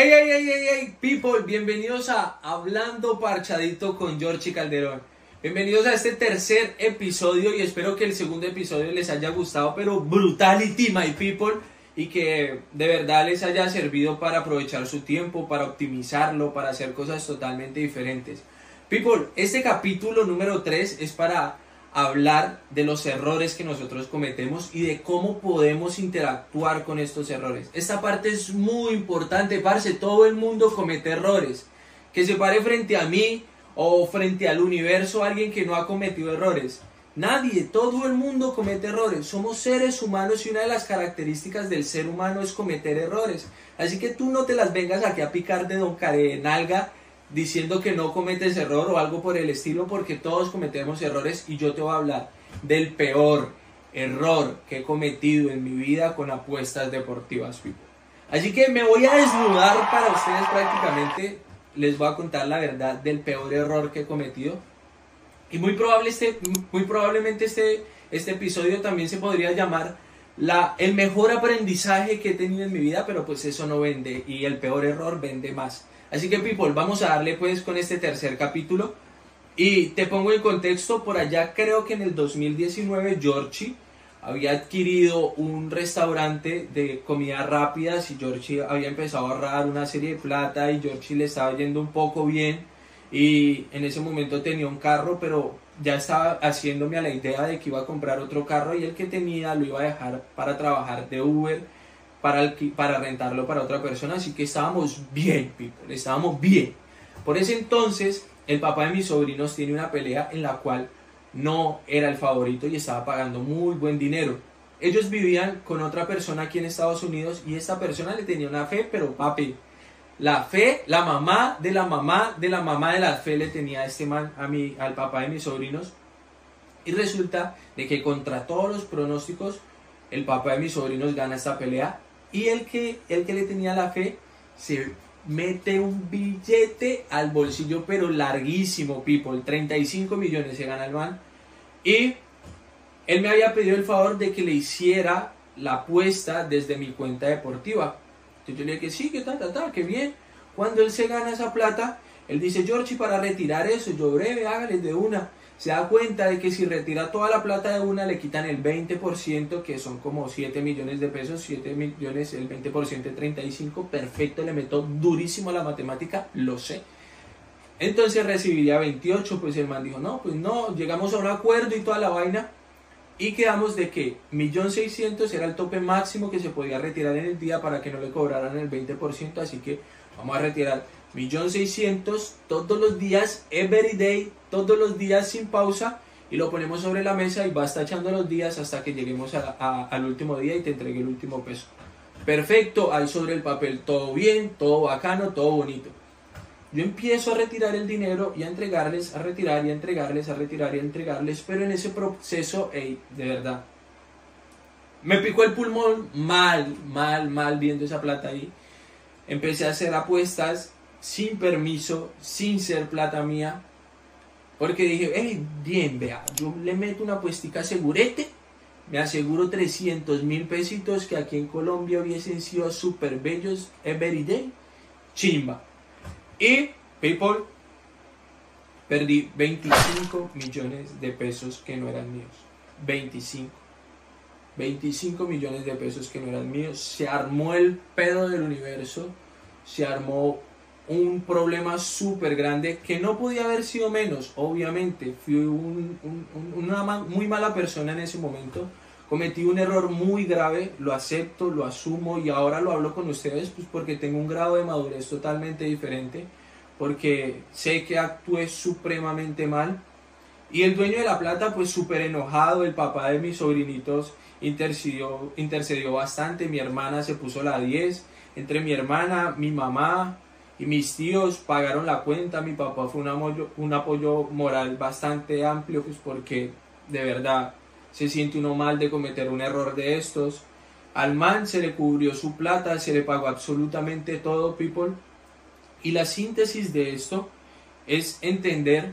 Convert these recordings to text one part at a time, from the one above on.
Hey, hey, hey, hey, hey, people, bienvenidos a Hablando Parchadito con George Calderón. Bienvenidos a este tercer episodio y espero que el segundo episodio les haya gustado, pero brutality, my people, y que de verdad les haya servido para aprovechar su tiempo, para optimizarlo, para hacer cosas totalmente diferentes. People, este capítulo número 3 es para hablar de los errores que nosotros cometemos y de cómo podemos interactuar con estos errores. Esta parte es muy importante, parce, todo el mundo comete errores. Que se pare frente a mí o frente al universo alguien que no ha cometido errores. Nadie, todo el mundo comete errores. Somos seres humanos y una de las características del ser humano es cometer errores. Así que tú no te las vengas aquí a picar de don Carenalga diciendo que no cometes error o algo por el estilo, porque todos cometemos errores y yo te voy a hablar del peor error que he cometido en mi vida con apuestas deportivas. Así que me voy a desnudar para ustedes prácticamente, les voy a contar la verdad del peor error que he cometido. Y muy, probable este, muy probablemente este, este episodio también se podría llamar el mejor aprendizaje que he tenido en mi vida, pero pues eso no vende y el peor error vende más. Así que people, vamos a darle pues con este tercer capítulo. Y te pongo en contexto, por allá creo que en el 2019 Georgie había adquirido un restaurante de comida rápidas y Georgie había empezado a ahorrar una serie de plata y Georgie le estaba yendo un poco bien y en ese momento tenía un carro pero ya estaba haciéndome a la idea de que iba a comprar otro carro y el que tenía lo iba a dejar para trabajar de Uber para, para rentarlo para otra persona, así que estábamos bien, people, estábamos bien. Por ese entonces, el papá de mis sobrinos tiene una pelea en la cual no era el favorito y estaba pagando muy buen dinero. Ellos vivían con otra persona aquí en Estados Unidos y esta persona le tenía una fe, pero papi, la fe, la mamá de la mamá de la mamá de la fe le tenía a este man, a mi, al papá de mis sobrinos. Y resulta de que contra todos los pronósticos, el papá de mis sobrinos gana esta pelea y el que, el que le tenía la fe se mete un billete al bolsillo, pero larguísimo, people. 35 millones se gana el man. Y él me había pedido el favor de que le hiciera la apuesta desde mi cuenta deportiva. Yo le dije que sí, que tal, tal, tal, que bien. Cuando él se gana esa plata, él dice, George, para retirar eso, yo breve, hágale de una se da cuenta de que si retira toda la plata de una le quitan el 20%, que son como 7 millones de pesos, 7 millones, el 20% de 35, perfecto, le meto durísimo a la matemática, lo sé. Entonces recibiría 28, pues el man dijo, no, pues no, llegamos a un acuerdo y toda la vaina, y quedamos de que 1.600.000 era el tope máximo que se podía retirar en el día para que no le cobraran el 20%, así que vamos a retirar millón seiscientos todos los días, every day, todos los días sin pausa y lo ponemos sobre la mesa y basta echando los días hasta que lleguemos al último día y te entregue el último peso. Perfecto, ahí sobre el papel todo bien, todo bacano, todo bonito. Yo empiezo a retirar el dinero y a entregarles, a retirar y a entregarles, a retirar y a entregarles, pero en ese proceso, hey, de verdad, me picó el pulmón mal, mal, mal viendo esa plata ahí. Empecé a hacer apuestas sin permiso, sin ser plata mía. Porque dije, hey, bien, vea, yo le meto una puestica segurete, me aseguro 300 mil pesitos que aquí en Colombia hubiesen sido súper bellos every day, chimba. Y, people, perdí 25 millones de pesos que no eran míos. 25. 25 millones de pesos que no eran míos. Se armó el pedo del universo. Se armó un problema súper grande que no podía haber sido menos, obviamente. Fui una muy mala persona en ese momento. Cometí un error muy grave, lo acepto, lo asumo y ahora lo hablo con ustedes pues porque tengo un grado de madurez totalmente diferente, porque sé que actué supremamente mal. Y el dueño de la plata pues súper enojado, el papá de mis sobrinitos intercedió, intercedió bastante, mi hermana se puso la 10, entre mi hermana, mi mamá, y mis tíos pagaron la cuenta, mi papá fue un apoyo, un apoyo moral bastante amplio, pues porque de verdad se siente uno mal de cometer un error de estos. Al man se le cubrió su plata, se le pagó absolutamente todo, people. Y la síntesis de esto es entender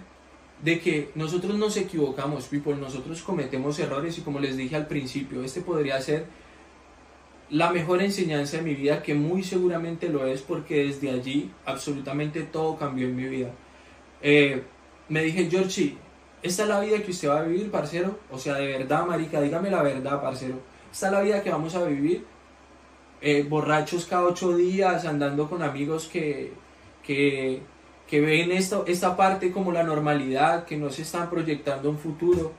de que nosotros nos equivocamos, people, nosotros cometemos errores y como les dije al principio, este podría ser la mejor enseñanza de mi vida, que muy seguramente lo es porque desde allí absolutamente todo cambió en mi vida. Eh, me dije, Georgie, esta es la vida que usted va a vivir, parcero. O sea, de verdad, marica, dígame la verdad, parcero. Esta es la vida que vamos a vivir. Eh, borrachos cada ocho días, andando con amigos que, que, que ven esto, esta parte como la normalidad, que no se están proyectando un futuro.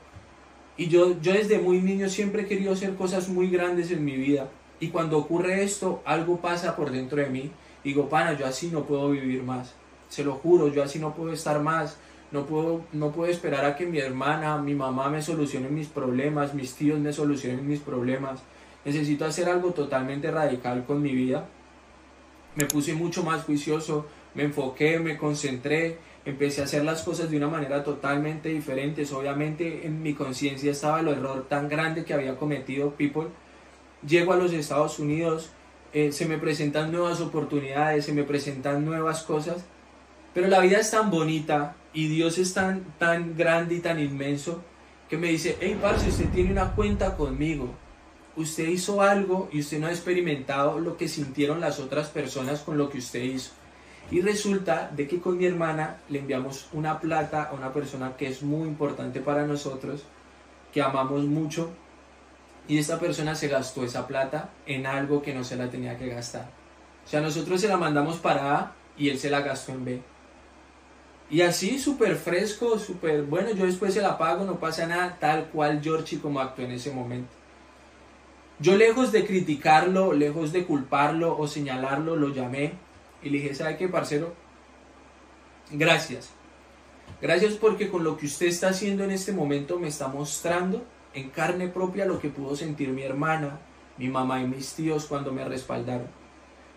Y yo, yo desde muy niño siempre he querido hacer cosas muy grandes en mi vida. Y cuando ocurre esto, algo pasa por dentro de mí. Digo, pana, yo así no puedo vivir más. Se lo juro, yo así no puedo estar más. No puedo, no puedo esperar a que mi hermana, mi mamá me solucionen mis problemas, mis tíos me solucionen mis problemas. Necesito hacer algo totalmente radical con mi vida. Me puse mucho más juicioso, me enfoqué, me concentré, empecé a hacer las cosas de una manera totalmente diferente. Obviamente en mi conciencia estaba el error tan grande que había cometido People. Llego a los Estados Unidos, eh, se me presentan nuevas oportunidades, se me presentan nuevas cosas, pero la vida es tan bonita y Dios es tan, tan grande y tan inmenso que me dice, hey, parce, usted tiene una cuenta conmigo. Usted hizo algo y usted no ha experimentado lo que sintieron las otras personas con lo que usted hizo. Y resulta de que con mi hermana le enviamos una plata a una persona que es muy importante para nosotros, que amamos mucho, y esta persona se gastó esa plata en algo que no se la tenía que gastar. O sea, nosotros se la mandamos para A y él se la gastó en B. Y así, súper fresco, súper bueno, yo después se la pago, no pasa nada, tal cual Georgie como actuó en ese momento. Yo lejos de criticarlo, lejos de culparlo o señalarlo, lo llamé y le dije, ¿sabe qué, parcero? Gracias. Gracias porque con lo que usted está haciendo en este momento me está mostrando en carne propia lo que pudo sentir mi hermana, mi mamá y mis tíos cuando me respaldaron.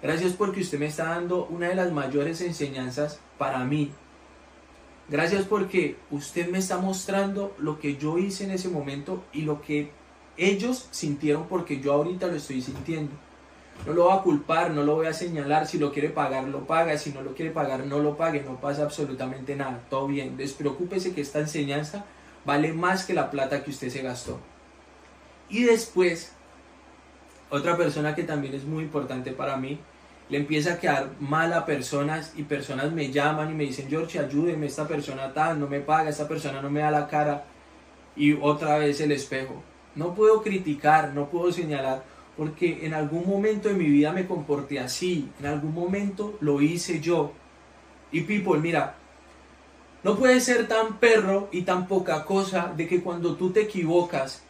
Gracias porque usted me está dando una de las mayores enseñanzas para mí. Gracias porque usted me está mostrando lo que yo hice en ese momento y lo que ellos sintieron porque yo ahorita lo estoy sintiendo. No lo voy a culpar, no lo voy a señalar. Si lo quiere pagar, lo paga. Si no lo quiere pagar, no lo pague. No pasa absolutamente nada. Todo bien. Despreocúpese que esta enseñanza vale más que la plata que usted se gastó. Y después, otra persona que también es muy importante para mí, le empieza a quedar mal a personas y personas me llaman y me dicen, George, ayúdeme, esta persona tal, no me paga, esta persona no me da la cara. Y otra vez el espejo. No puedo criticar, no puedo señalar, porque en algún momento de mi vida me comporté así, en algún momento lo hice yo. Y people, mira, no puede ser tan perro y tan poca cosa de que cuando tú te equivocas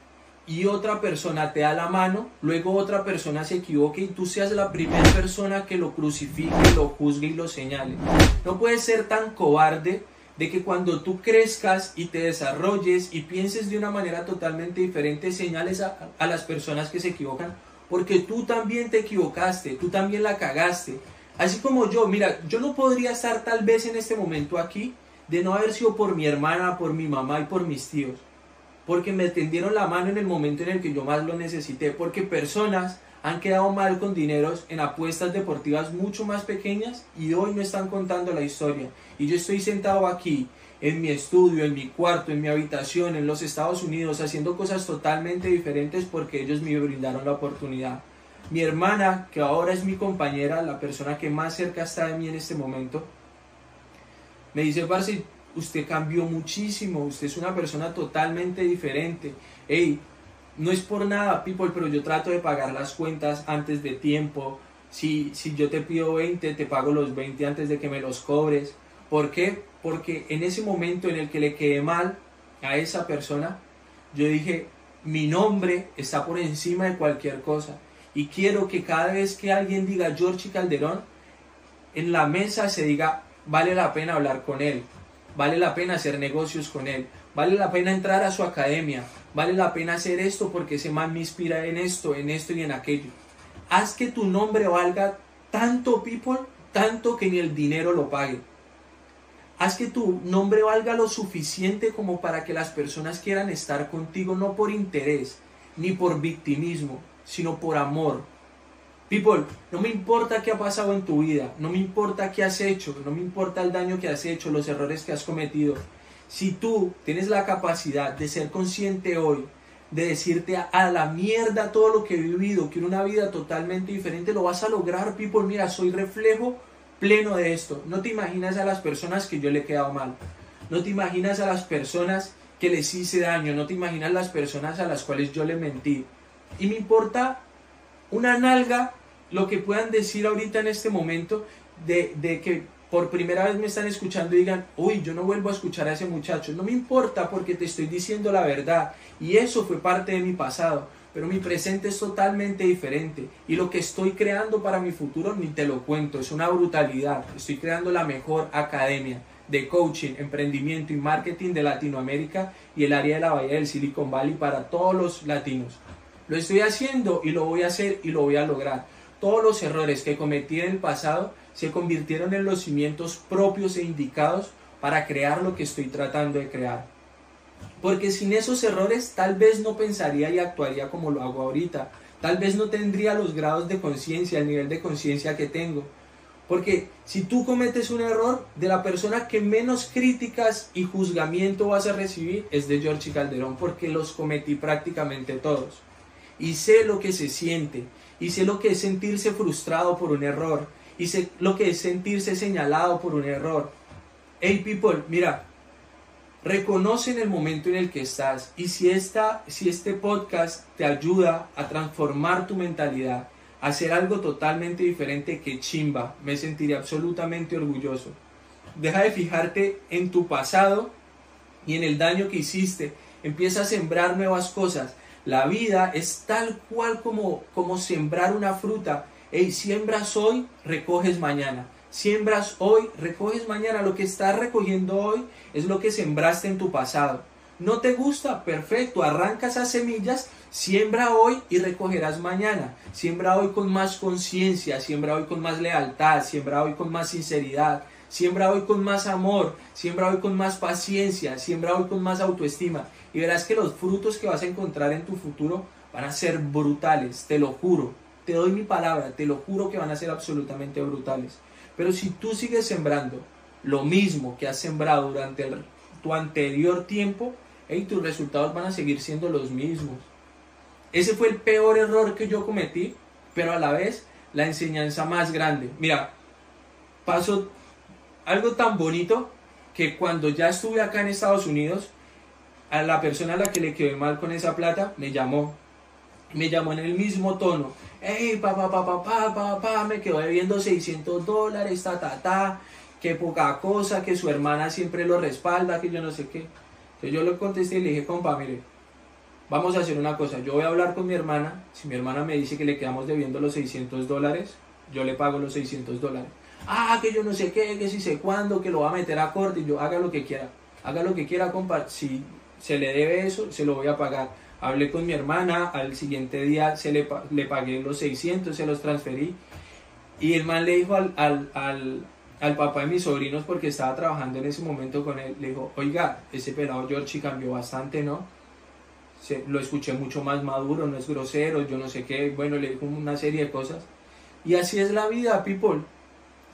y otra persona te da la mano, luego otra persona se equivoque y tú seas la primera persona que lo crucifique, lo juzgue y lo señale. No puede ser tan cobarde de que cuando tú crezcas y te desarrolles y pienses de una manera totalmente diferente, señales a las personas que se equivocan, porque tú también te equivocaste, tú también la cagaste. Así como yo, mira, yo no podría estar tal vez en este momento aquí de no haber sido por mi hermana, por mi mamá y por mis tíos. Porque me tendieron la mano en el momento en el que yo más lo necesité. Porque personas han quedado mal con dineros en apuestas deportivas mucho más pequeñas y hoy no están contando la historia. Y yo estoy sentado aquí en mi estudio, en mi cuarto, en mi habitación, en los Estados Unidos, haciendo cosas totalmente diferentes porque ellos me brindaron la oportunidad. Mi hermana, que ahora es mi compañera, la persona que más cerca está de mí en este momento, me dice, Parce, usted cambió muchísimo, usted es una persona totalmente diferente. Hey, no es por nada, people, pero yo trato de pagar las cuentas antes de tiempo. Si, si yo te pido 20, te pago los 20 antes de que me los cobres. ¿Por qué? Porque en ese momento en el que le quedé mal a esa persona, yo dije, mi nombre está por encima de cualquier cosa. Y quiero que cada vez que alguien diga George Calderón, en la mesa se diga, vale la pena hablar con él, vale la pena hacer negocios con él, vale la pena entrar a su academia, vale la pena hacer esto porque ese man me inspira en esto, en esto y en aquello. Haz que tu nombre valga tanto, people, tanto que ni el dinero lo pague. Haz que tu nombre valga lo suficiente como para que las personas quieran estar contigo no por interés ni por victimismo, sino por amor. People, no me importa qué ha pasado en tu vida, no me importa qué has hecho, no me importa el daño que has hecho, los errores que has cometido. Si tú tienes la capacidad de ser consciente hoy de decirte a, la mierda todo lo que he vivido, quiero una vida totalmente diferente, lo vas a lograr, people. Mira, soy reflejo pleno de esto. No te imaginas a las personas que yo le he quedado mal. No te imaginas a las personas que les hice daño. No te imaginas las personas a las cuales yo le mentí. Y me importa una nalga lo que puedan decir ahorita en este momento de, de que por primera vez me están escuchando y digan, uy, yo no vuelvo a escuchar a ese muchacho. No me importa porque te estoy diciendo la verdad. Y eso fue parte de mi pasado. Pero mi presente es totalmente diferente. Y lo que estoy creando para mi futuro ni te lo cuento. Es una brutalidad. Estoy creando la mejor academia de coaching, emprendimiento y marketing de Latinoamérica y el área de la Bahía del Silicon Valley para todos los latinos. Lo estoy haciendo y lo voy a hacer y lo voy a lograr. Todos los errores que cometí en el pasado se convirtieron en los cimientos propios e indicados para crear lo que estoy tratando de crear. Porque sin esos errores tal vez no pensaría y actuaría como lo hago ahorita. Tal vez no tendría los grados de conciencia, el nivel de conciencia que tengo. Porque si tú cometes un error, de la persona que menos críticas y juzgamiento vas a recibir es de George Calderón, porque los cometí prácticamente todos. Y sé lo que se siente, y sé lo que es sentirse frustrado por un error, y sé lo que es sentirse señalado por un error. Hey people, mira, reconoce en el momento en el que estás y si, esta, si este podcast te ayuda a transformar tu mentalidad, a hacer algo totalmente diferente que chimba, me sentiré absolutamente orgulloso. Deja de fijarte en tu pasado y en el daño que hiciste. Empieza a sembrar nuevas cosas. La vida es tal cual como, como sembrar una fruta Hey, siembras hoy, recoges mañana. Siembras hoy, recoges mañana. Lo que estás recogiendo hoy es lo que sembraste en tu pasado. ¿No te gusta? Perfecto. Arranca esas semillas, siembra hoy y recogerás mañana. Siembra hoy con más conciencia, siembra hoy con más lealtad, siembra hoy con más sinceridad, siembra hoy con más amor, siembra hoy con más paciencia, siembra hoy con más autoestima. Y verás que los frutos que vas a encontrar en tu futuro van a ser brutales, te lo juro. Te doy mi palabra, te lo juro que van a ser absolutamente brutales. Pero si tú sigues sembrando lo mismo que has sembrado durante tu anterior tiempo, y tus resultados van a seguir siendo los mismos. Ese fue el peor error que yo cometí, pero a la vez la enseñanza más grande. Mira, pasó algo tan bonito que cuando ya estuve acá en Estados Unidos, a la persona a la que le quedé mal con esa plata me llamó. Me llamó en el mismo tono hey, papá, papá, papá, papá, me quedó debiendo 600 dólares, ta, ta, ta, qué poca cosa, que su hermana siempre lo respalda, que yo no sé qué. Entonces yo le contesté y le dije, compa, mire, vamos a hacer una cosa, yo voy a hablar con mi hermana, si mi hermana me dice que le quedamos debiendo los 600 dólares, yo le pago los 600 dólares. Ah, que yo no sé qué, que si sé cuándo, que lo va a meter a corte, y yo haga lo que quiera, haga lo que quiera, compa, si se le debe eso, se lo voy a pagar Hablé con mi hermana, al siguiente día se le, le pagué los 600, se los transferí. Y el man le dijo al, al, al, papá de mis sobrinos, porque estaba trabajando en ese momento con él, le dijo, oiga, ese pelado Georgie cambió bastante, ¿no? Lo escuché mucho más maduro, no es grosero, yo no sé qué, bueno, le dijo una serie de cosas. Y así es la vida, people.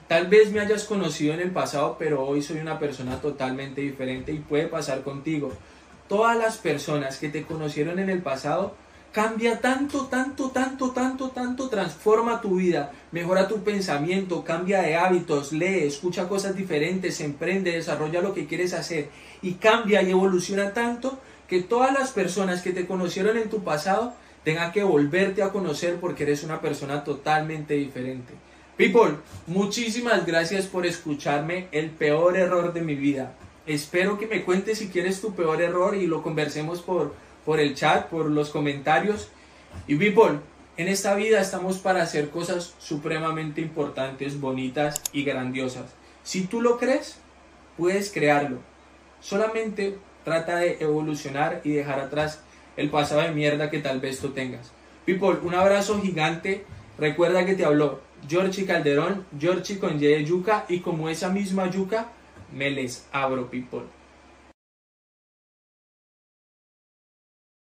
Tal vez me hayas conocido en el pasado, pero hoy soy una persona totalmente diferente y puede pasar contigo todas las personas que te conocieron en el pasado, cambia tanto, tanto, tanto, tanto, tanto, transforma tu vida, mejora tu pensamiento, cambia de hábitos, lee, escucha cosas diferentes, emprende, desarrolla lo que quieres hacer y cambia y evoluciona tanto que todas las personas que te conocieron en tu pasado tengan que volverte a conocer porque eres una persona totalmente diferente. People, muchísimas gracias por escucharme el peor error de mi vida. Espero que me cuentes si quieres tu peor error y lo conversemos por, por el chat, por los comentarios. Y people, en esta vida estamos para hacer cosas supremamente importantes, bonitas y grandiosas. Si tú lo crees, puedes crearlo. Solamente trata de evolucionar y dejar atrás el pasado de mierda que tal vez tú tengas. People, un abrazo gigante. Recuerda que te habló Georgie Calderón, Georgie con Y de yuca y como esa misma yuca, me les abro, people.